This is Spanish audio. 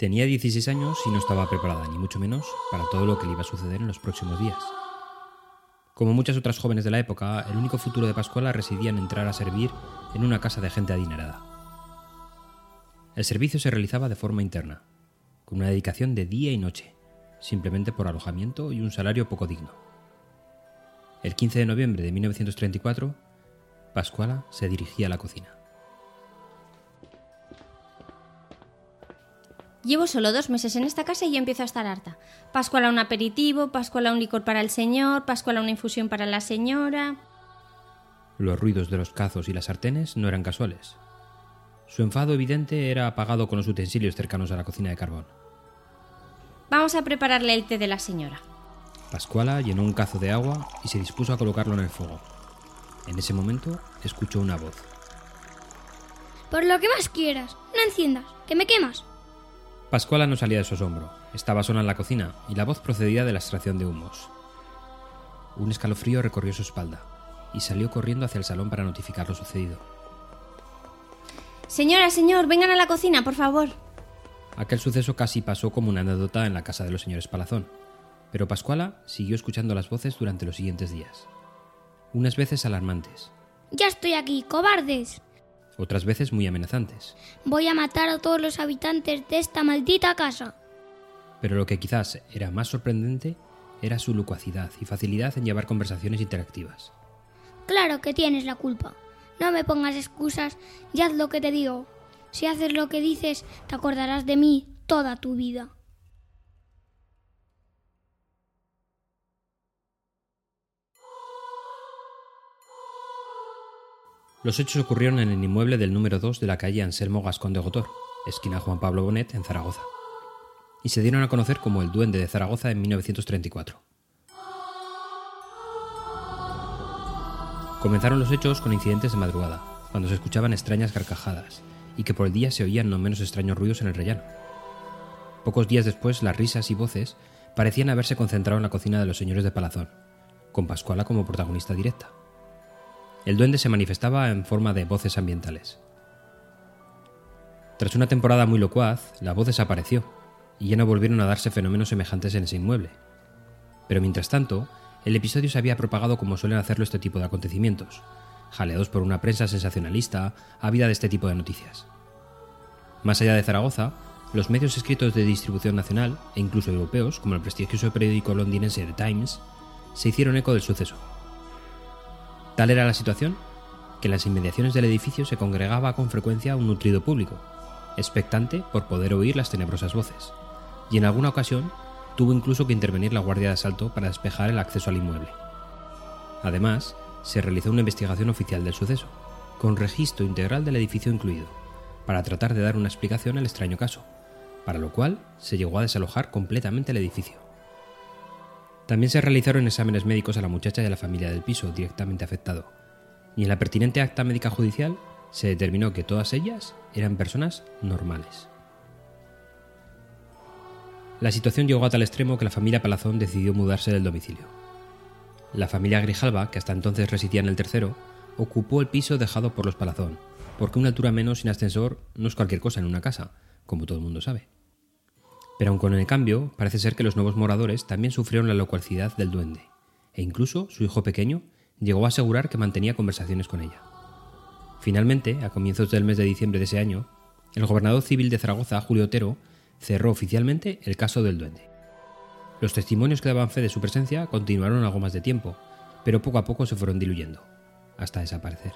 Tenía 16 años y no estaba preparada, ni mucho menos, para todo lo que le iba a suceder en los próximos días. Como muchas otras jóvenes de la época, el único futuro de Pascuala residía en entrar a servir en una casa de gente adinerada. El servicio se realizaba de forma interna, con una dedicación de día y noche, simplemente por alojamiento y un salario poco digno. El 15 de noviembre de 1934, Pascuala se dirigía a la cocina. Llevo solo dos meses en esta casa y ya empiezo a estar harta. Pascuala un aperitivo, Pascuala un licor para el señor, Pascuala una infusión para la señora. Los ruidos de los cazos y las sartenes no eran casuales. Su enfado evidente era apagado con los utensilios cercanos a la cocina de carbón. Vamos a prepararle el té de la señora. Pascuala llenó un cazo de agua y se dispuso a colocarlo en el fuego. En ese momento escuchó una voz. Por lo que más quieras, no enciendas, que me quemas. Pascuala no salía de su asombro. Estaba sola en la cocina y la voz procedía de la extracción de humos. Un escalofrío recorrió su espalda y salió corriendo hacia el salón para notificar lo sucedido. Señora, señor, vengan a la cocina, por favor. Aquel suceso casi pasó como una anécdota en la casa de los señores Palazón, pero Pascuala siguió escuchando las voces durante los siguientes días. Unas veces alarmantes, Ya estoy aquí, cobardes. Otras veces muy amenazantes, Voy a matar a todos los habitantes de esta maldita casa. pero lo que quizás era más sorprendente era su locuacidad y facilidad en llevar conversaciones interactivas. Claro que tienes la culpa. No me pongas excusas y haz lo que te digo. Si haces lo que dices, te acordarás de mí toda tu vida. Los hechos ocurrieron en el inmueble del número 2 de la calle Anselmo Gascón de Gotor, esquina Juan Pablo Bonet, en Zaragoza, y se dieron a conocer como el Duende de Zaragoza en 1934. Comenzaron los hechos con incidentes de madrugada, cuando se escuchaban extrañas carcajadas, y que por el día se oían no menos extraños ruidos en el rellano. Pocos días después, las risas y voces parecían haberse concentrado en la cocina de los señores de Palazón, con Pascuala como protagonista directa. El duende se manifestaba en forma de voces ambientales. Tras una temporada muy locuaz, la voz desapareció y ya no volvieron a darse fenómenos semejantes en ese inmueble. Pero mientras tanto, el episodio se había propagado como suelen hacerlo este tipo de acontecimientos, jaleados por una prensa sensacionalista ávida de este tipo de noticias. Más allá de Zaragoza, los medios escritos de distribución nacional e incluso europeos, como el prestigioso periódico londinense The Times, se hicieron eco del suceso. Tal era la situación que en las inmediaciones del edificio se congregaba con frecuencia un nutrido público, expectante por poder oír las tenebrosas voces, y en alguna ocasión tuvo incluso que intervenir la Guardia de Asalto para despejar el acceso al inmueble. Además, se realizó una investigación oficial del suceso, con registro integral del edificio incluido, para tratar de dar una explicación al extraño caso, para lo cual se llegó a desalojar completamente el edificio. También se realizaron exámenes médicos a la muchacha y a la familia del piso directamente afectado, y en la pertinente acta médica judicial se determinó que todas ellas eran personas normales. La situación llegó a tal extremo que la familia Palazón decidió mudarse del domicilio. La familia Grijalva, que hasta entonces residía en el tercero, ocupó el piso dejado por los Palazón, porque una altura menos sin ascensor no es cualquier cosa en una casa, como todo el mundo sabe. Pero aun con el cambio, parece ser que los nuevos moradores también sufrieron la locuacidad del duende, e incluso su hijo pequeño llegó a asegurar que mantenía conversaciones con ella. Finalmente, a comienzos del mes de diciembre de ese año, el gobernador civil de Zaragoza, Julio Otero, cerró oficialmente el caso del duende. Los testimonios que daban fe de su presencia continuaron algo más de tiempo, pero poco a poco se fueron diluyendo, hasta desaparecer.